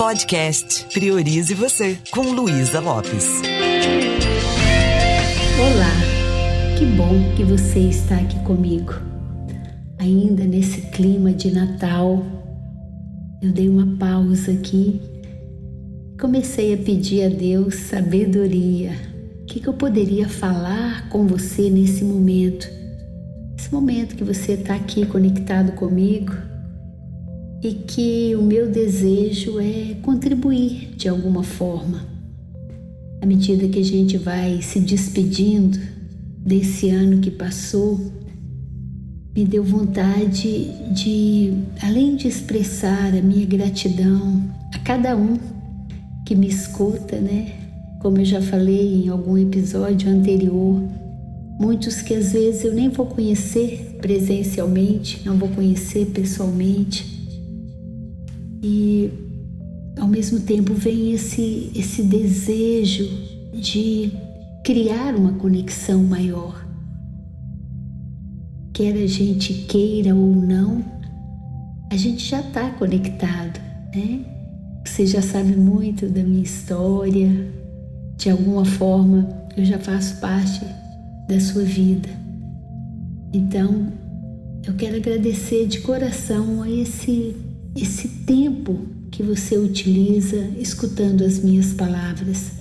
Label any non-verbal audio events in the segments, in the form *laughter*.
Podcast Priorize Você, com Luísa Lopes. Olá, que bom que você está aqui comigo. Ainda nesse clima de Natal, eu dei uma pausa aqui comecei a pedir a Deus sabedoria. O que, que eu poderia falar com você nesse momento? Esse momento que você está aqui conectado comigo e que o meu desejo é contribuir de alguma forma. À medida que a gente vai se despedindo desse ano que passou, me deu vontade de, além de expressar a minha gratidão a cada um que me escuta, né? Como eu já falei em algum episódio anterior, muitos que às vezes eu nem vou conhecer presencialmente, não vou conhecer pessoalmente. E ao mesmo tempo vem esse esse desejo de criar uma conexão maior. Quer a gente queira ou não, a gente já está conectado, né? Você já sabe muito da minha história, de alguma forma eu já faço parte da sua vida. Então, eu quero agradecer de coração a esse esse tempo que você utiliza escutando as minhas palavras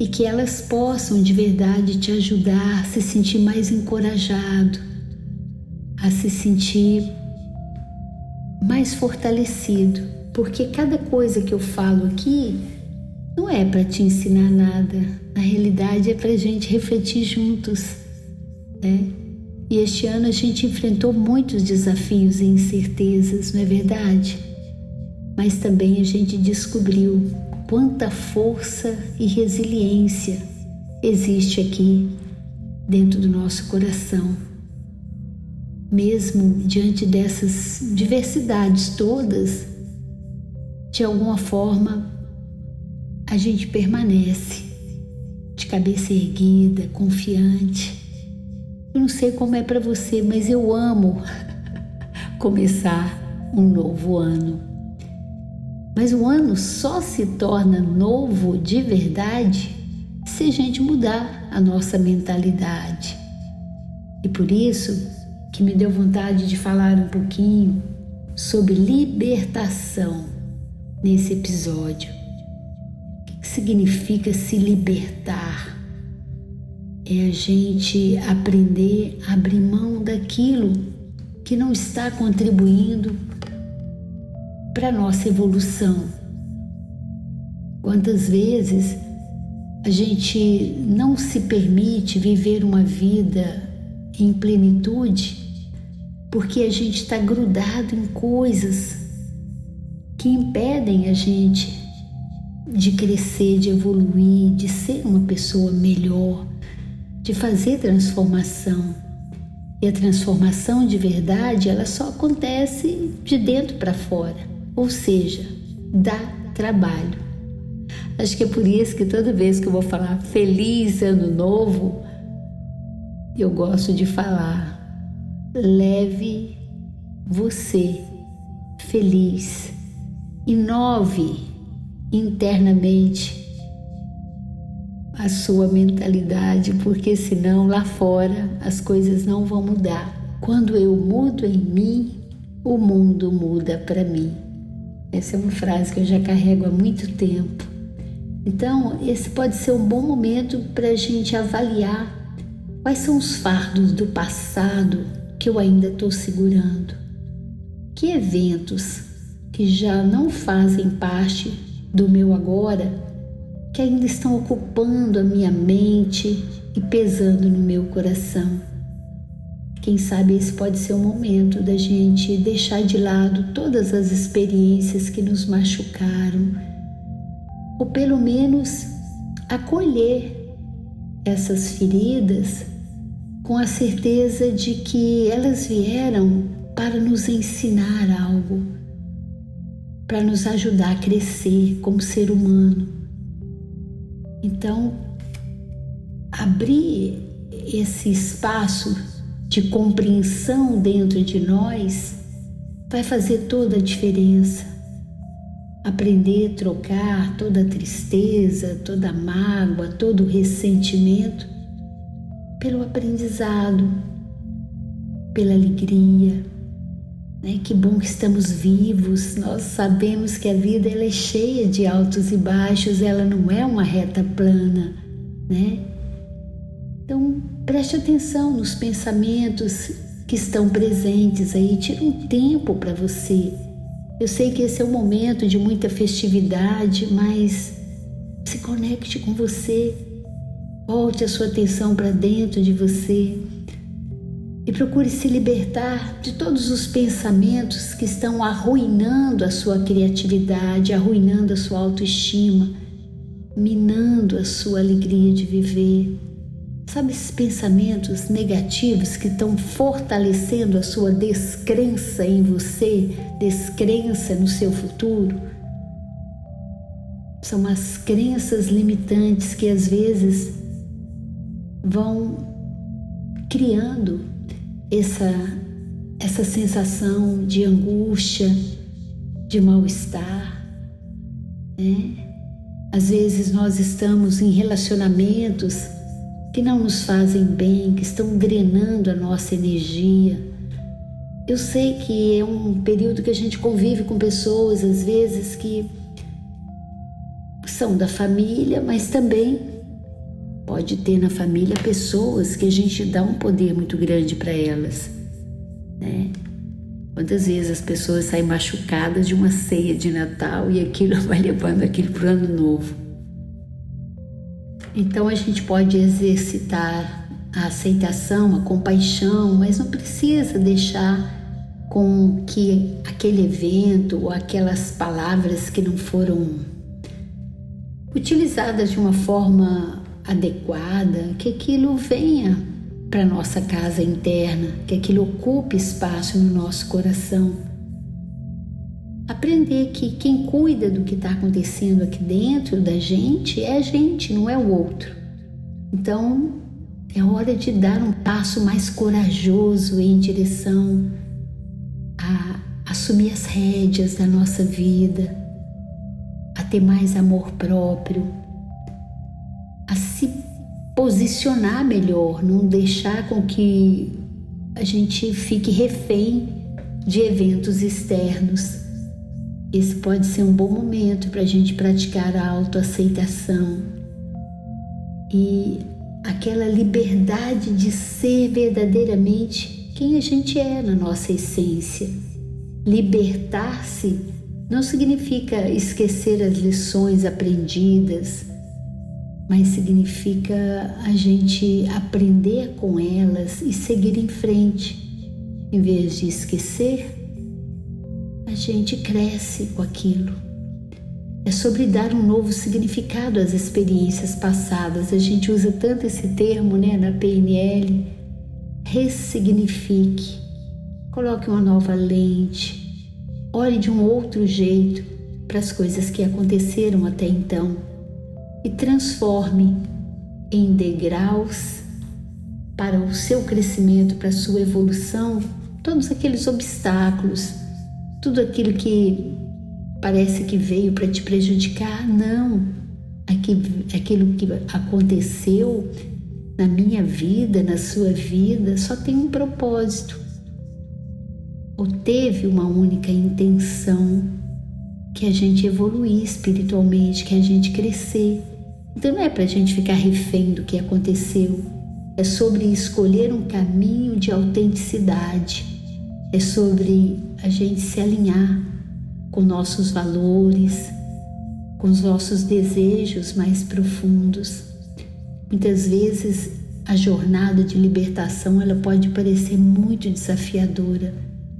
e que elas possam de verdade te ajudar a se sentir mais encorajado, a se sentir mais fortalecido porque cada coisa que eu falo aqui não é para te ensinar nada, na realidade é para gente refletir juntos, né? E este ano a gente enfrentou muitos desafios e incertezas, não é verdade? Mas também a gente descobriu quanta força e resiliência existe aqui dentro do nosso coração. Mesmo diante dessas diversidades todas, de alguma forma a gente permanece de cabeça erguida, confiante. Eu não sei como é para você, mas eu amo *laughs* começar um novo ano. Mas o ano só se torna novo de verdade se a gente mudar a nossa mentalidade. E por isso que me deu vontade de falar um pouquinho sobre libertação nesse episódio. O que significa se libertar? É a gente aprender a abrir mão daquilo que não está contribuindo para a nossa evolução. Quantas vezes a gente não se permite viver uma vida em plenitude porque a gente está grudado em coisas que impedem a gente de crescer, de evoluir, de ser uma pessoa melhor, de fazer transformação. E a transformação de verdade, ela só acontece de dentro para fora, ou seja, dá trabalho. Acho que é por isso que toda vez que eu vou falar feliz ano novo, eu gosto de falar leve você feliz Inove internamente a sua mentalidade, porque senão lá fora as coisas não vão mudar. Quando eu mudo em mim, o mundo muda para mim. Essa é uma frase que eu já carrego há muito tempo. Então, esse pode ser um bom momento para a gente avaliar quais são os fardos do passado que eu ainda estou segurando. Que eventos que já não fazem parte do meu agora, que ainda estão ocupando a minha mente e pesando no meu coração. Quem sabe esse pode ser o momento da gente deixar de lado todas as experiências que nos machucaram, ou pelo menos acolher essas feridas com a certeza de que elas vieram para nos ensinar algo para nos ajudar a crescer como ser humano. Então, abrir esse espaço de compreensão dentro de nós vai fazer toda a diferença. aprender a trocar toda a tristeza, toda a mágoa, todo o ressentimento pelo aprendizado, pela alegria. Né? Que bom que estamos vivos. Nós sabemos que a vida ela é cheia de altos e baixos, ela não é uma reta plana, né? Então, preste atenção nos pensamentos que estão presentes aí, tira um tempo para você eu sei que esse é um momento de muita festividade, mas se conecte com você, volte a sua atenção para dentro de você e procure se libertar de todos os pensamentos que estão arruinando a sua criatividade, arruinando a sua autoestima, minando a sua alegria de viver. Sabe esses pensamentos negativos que estão fortalecendo a sua descrença em você, descrença no seu futuro? São as crenças limitantes que às vezes vão criando essa, essa sensação de angústia, de mal-estar. Né? Às vezes nós estamos em relacionamentos que não nos fazem bem, que estão drenando a nossa energia. Eu sei que é um período que a gente convive com pessoas, às vezes, que são da família, mas também pode ter na família pessoas que a gente dá um poder muito grande para elas, né? Quantas vezes as pessoas saem machucadas de uma ceia de Natal e aquilo *laughs* vai levando aquilo para o ano novo. Então a gente pode exercitar a aceitação, a compaixão, mas não precisa deixar com que aquele evento ou aquelas palavras que não foram utilizadas de uma forma adequada, que aquilo venha para nossa casa interna, que aquilo ocupe espaço no nosso coração aprender que quem cuida do que está acontecendo aqui dentro da gente é a gente, não é o outro. Então é hora de dar um passo mais corajoso em direção a assumir as rédeas da nossa vida, a ter mais amor próprio, posicionar melhor, não deixar com que a gente fique refém de eventos externos esse pode ser um bom momento para a gente praticar a autoaceitação e aquela liberdade de ser verdadeiramente quem a gente é na nossa essência. Libertar-se não significa esquecer as lições aprendidas, mas significa a gente aprender com elas e seguir em frente, em vez de esquecer gente cresce com aquilo. É sobre dar um novo significado às experiências passadas. A gente usa tanto esse termo né, na PNL. Ressignifique, coloque uma nova lente, olhe de um outro jeito para as coisas que aconteceram até então e transforme em degraus para o seu crescimento, para a sua evolução, todos aqueles obstáculos tudo aquilo que parece que veio para te prejudicar, não. Aquilo que aconteceu na minha vida, na sua vida, só tem um propósito. Ou teve uma única intenção que a gente evoluir espiritualmente, que a gente crescer. Então não é para a gente ficar refém do que aconteceu, é sobre escolher um caminho de autenticidade é sobre a gente se alinhar com nossos valores, com os nossos desejos mais profundos. Muitas vezes a jornada de libertação ela pode parecer muito desafiadora.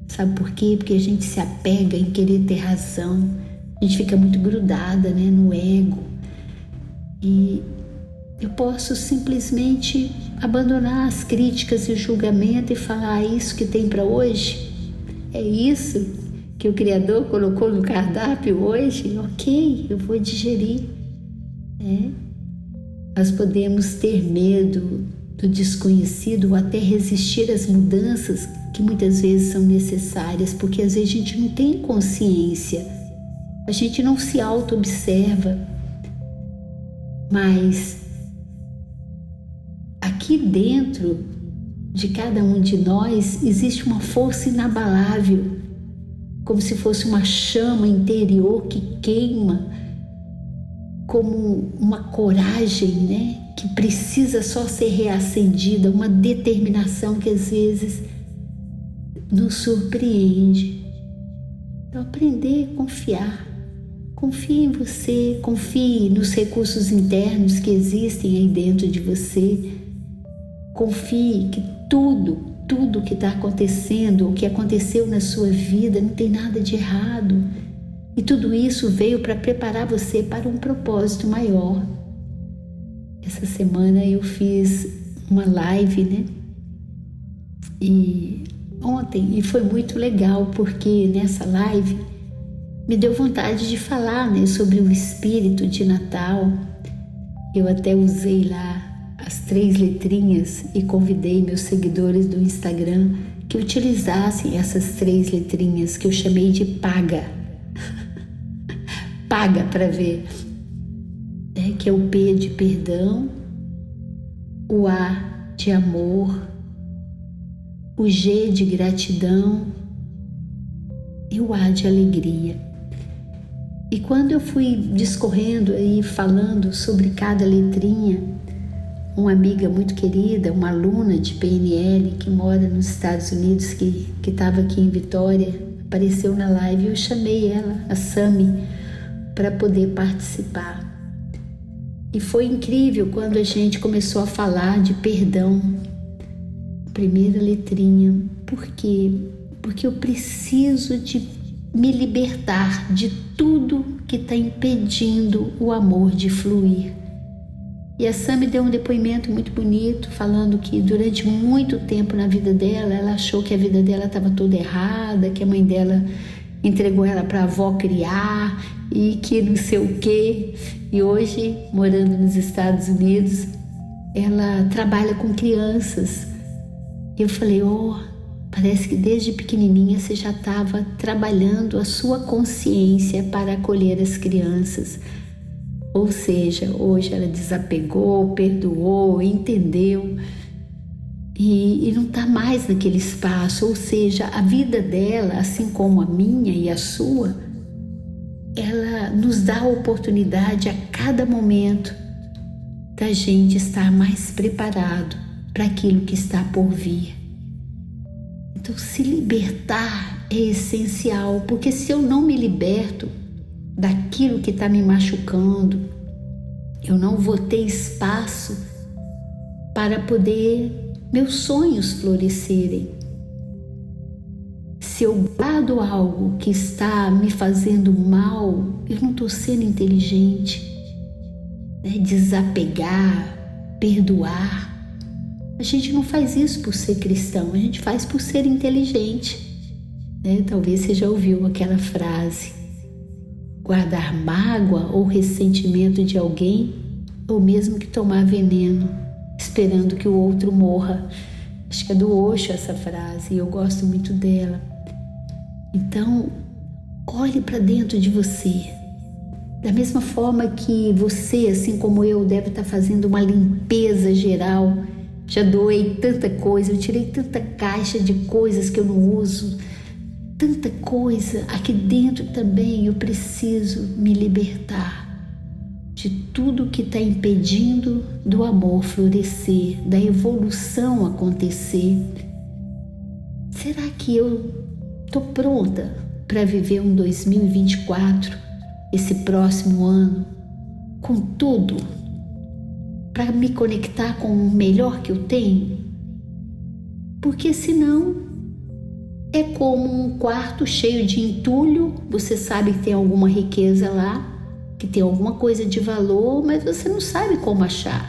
Sabe por quê? Porque a gente se apega em querer ter razão. A gente fica muito grudada, né, no ego. E eu posso simplesmente abandonar as críticas e o julgamento e falar ah, isso que tem para hoje? É isso que o Criador colocou no cardápio hoje? Ok, eu vou digerir. É. Nós podemos ter medo do desconhecido ou até resistir às mudanças que muitas vezes são necessárias, porque às vezes a gente não tem consciência A gente não se auto-observa, mas aqui dentro de cada um de nós existe uma força inabalável, como se fosse uma chama interior que queima, como uma coragem, né? Que precisa só ser reacendida, uma determinação que às vezes nos surpreende. Então, aprender a confiar. Confie em você, confie nos recursos internos que existem aí dentro de você. Confie que tudo, tudo que está acontecendo, o que aconteceu na sua vida, não tem nada de errado. E tudo isso veio para preparar você para um propósito maior. Essa semana eu fiz uma live, né? E ontem, e foi muito legal porque nessa live me deu vontade de falar né, sobre o espírito de Natal. Eu até usei lá as três letrinhas e convidei meus seguidores do Instagram que utilizassem essas três letrinhas que eu chamei de paga. *laughs* paga para ver. É, que é o P de perdão, o A de amor, o G de gratidão e o A de alegria. E quando eu fui discorrendo e falando sobre cada letrinha, uma amiga muito querida, uma aluna de PNL que mora nos Estados Unidos, que estava aqui em Vitória, apareceu na live e eu chamei ela, a Sami, para poder participar. E foi incrível quando a gente começou a falar de perdão, primeira letrinha. Por quê? Porque eu preciso de me libertar de tudo que está impedindo o amor de fluir. E a Sam me deu um depoimento muito bonito, falando que durante muito tempo na vida dela, ela achou que a vida dela estava toda errada, que a mãe dela entregou ela para a avó criar e que não sei o quê. E hoje, morando nos Estados Unidos, ela trabalha com crianças eu falei: Oh, parece que desde pequenininha você já estava trabalhando a sua consciência para acolher as crianças. Ou seja, hoje ela desapegou, perdoou, entendeu e, e não está mais naquele espaço. Ou seja, a vida dela, assim como a minha e a sua, ela nos dá a oportunidade a cada momento da gente estar mais preparado para aquilo que está por vir. Então, se libertar é essencial, porque se eu não me liberto daquilo que está me machucando, eu não vou ter espaço para poder meus sonhos florescerem. Se eu guardo algo que está me fazendo mal, eu não estou sendo inteligente. Né? Desapegar, perdoar, a gente não faz isso por ser cristão, a gente faz por ser inteligente. Né? Talvez você já ouviu aquela frase: guardar mágoa ou ressentimento de alguém, ou mesmo que tomar veneno, esperando que o outro morra. Acho que é do Osho essa frase e eu gosto muito dela. Então, olhe para dentro de você. Da mesma forma que você, assim como eu, deve estar fazendo uma limpeza geral já doei tanta coisa, eu tirei tanta caixa de coisas que eu não uso, tanta coisa. Aqui dentro também eu preciso me libertar de tudo que está impedindo do amor florescer, da evolução acontecer. Será que eu estou pronta para viver um 2024, esse próximo ano, com tudo para me conectar com o melhor que eu tenho? Porque senão é como um quarto cheio de entulho, você sabe que tem alguma riqueza lá, que tem alguma coisa de valor, mas você não sabe como achar.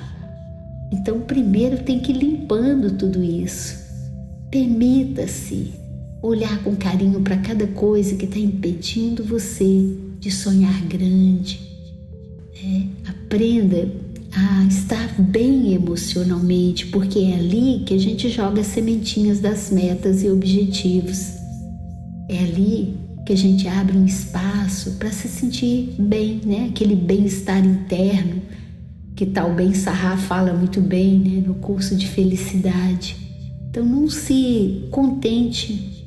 Então, primeiro tem que ir limpando tudo isso. Permita-se olhar com carinho para cada coisa que está impedindo você de sonhar grande. É, aprenda a estar bem emocionalmente, porque é ali que a gente joga as sementinhas das metas e objetivos. É ali que a gente abre um espaço para se sentir bem, né? Aquele bem-estar interno que tal Ben Sarra fala muito bem, né, no curso de felicidade. Então não se contente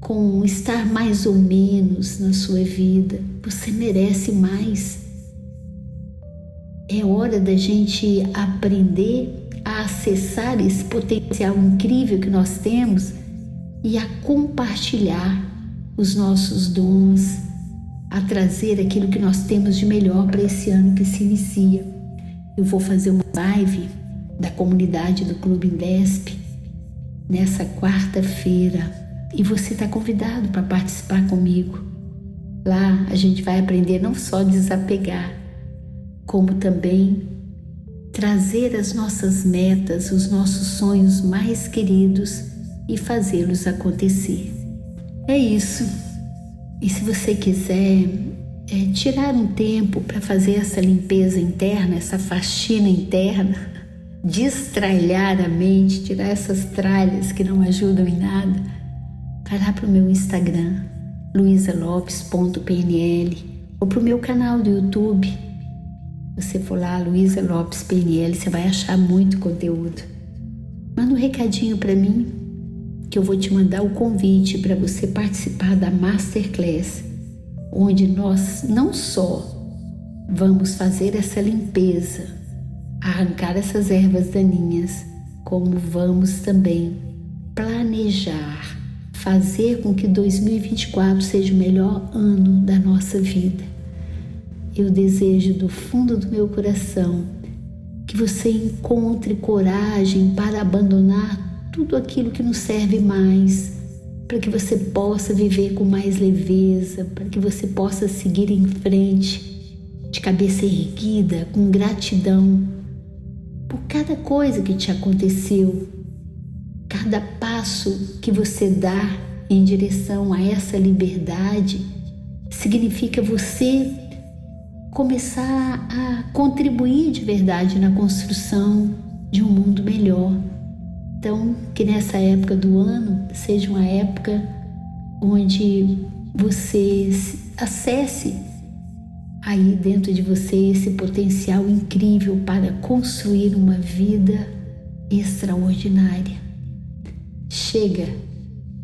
com estar mais ou menos na sua vida. Você merece mais. É hora da gente aprender a acessar esse potencial incrível que nós temos e a compartilhar os nossos dons, a trazer aquilo que nós temos de melhor para esse ano que se inicia. Eu vou fazer uma live da comunidade do Clube Indesp nessa quarta-feira e você está convidado para participar comigo. Lá a gente vai aprender não só desapegar, como também trazer as nossas metas, os nossos sonhos mais queridos e fazê-los acontecer. É isso. E se você quiser é, tirar um tempo para fazer essa limpeza interna, essa faxina interna, *laughs* destralhar a mente, tirar essas tralhas que não ajudam em nada, vai lá para o meu Instagram, luisalopes.pnl ou para o meu canal do YouTube. Você for lá, Luísa Lopes PNL, você vai achar muito conteúdo. Manda um recadinho para mim que eu vou te mandar o convite para você participar da Masterclass, onde nós não só vamos fazer essa limpeza, arrancar essas ervas daninhas, como vamos também planejar, fazer com que 2024 seja o melhor ano da nossa vida. Eu desejo do fundo do meu coração que você encontre coragem para abandonar tudo aquilo que nos serve mais, para que você possa viver com mais leveza, para que você possa seguir em frente, de cabeça erguida, com gratidão por cada coisa que te aconteceu, cada passo que você dá em direção a essa liberdade significa você começar a contribuir de verdade na construção de um mundo melhor. Então, que nessa época do ano seja uma época onde você acesse aí dentro de você esse potencial incrível para construir uma vida extraordinária. Chega,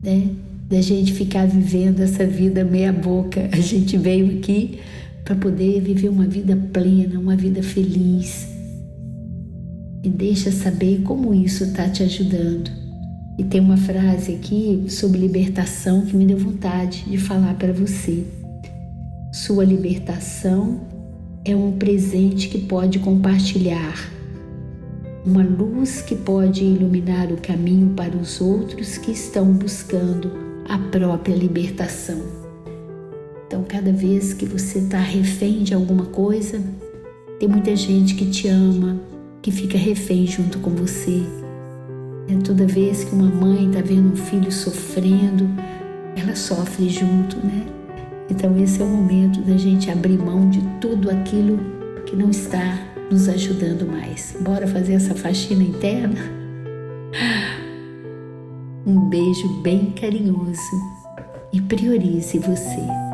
né, da gente ficar vivendo essa vida meia boca. A gente veio aqui para poder viver uma vida plena, uma vida feliz me deixa saber como isso está te ajudando. E tem uma frase aqui sobre libertação que me deu vontade de falar para você. Sua libertação é um presente que pode compartilhar, uma luz que pode iluminar o caminho para os outros que estão buscando a própria libertação. Então, cada vez que você está refém de alguma coisa, tem muita gente que te ama, que fica refém junto com você. É toda vez que uma mãe está vendo um filho sofrendo, ela sofre junto, né? Então esse é o momento da gente abrir mão de tudo aquilo que não está nos ajudando mais. Bora fazer essa faxina interna? Um beijo bem carinhoso e priorize você.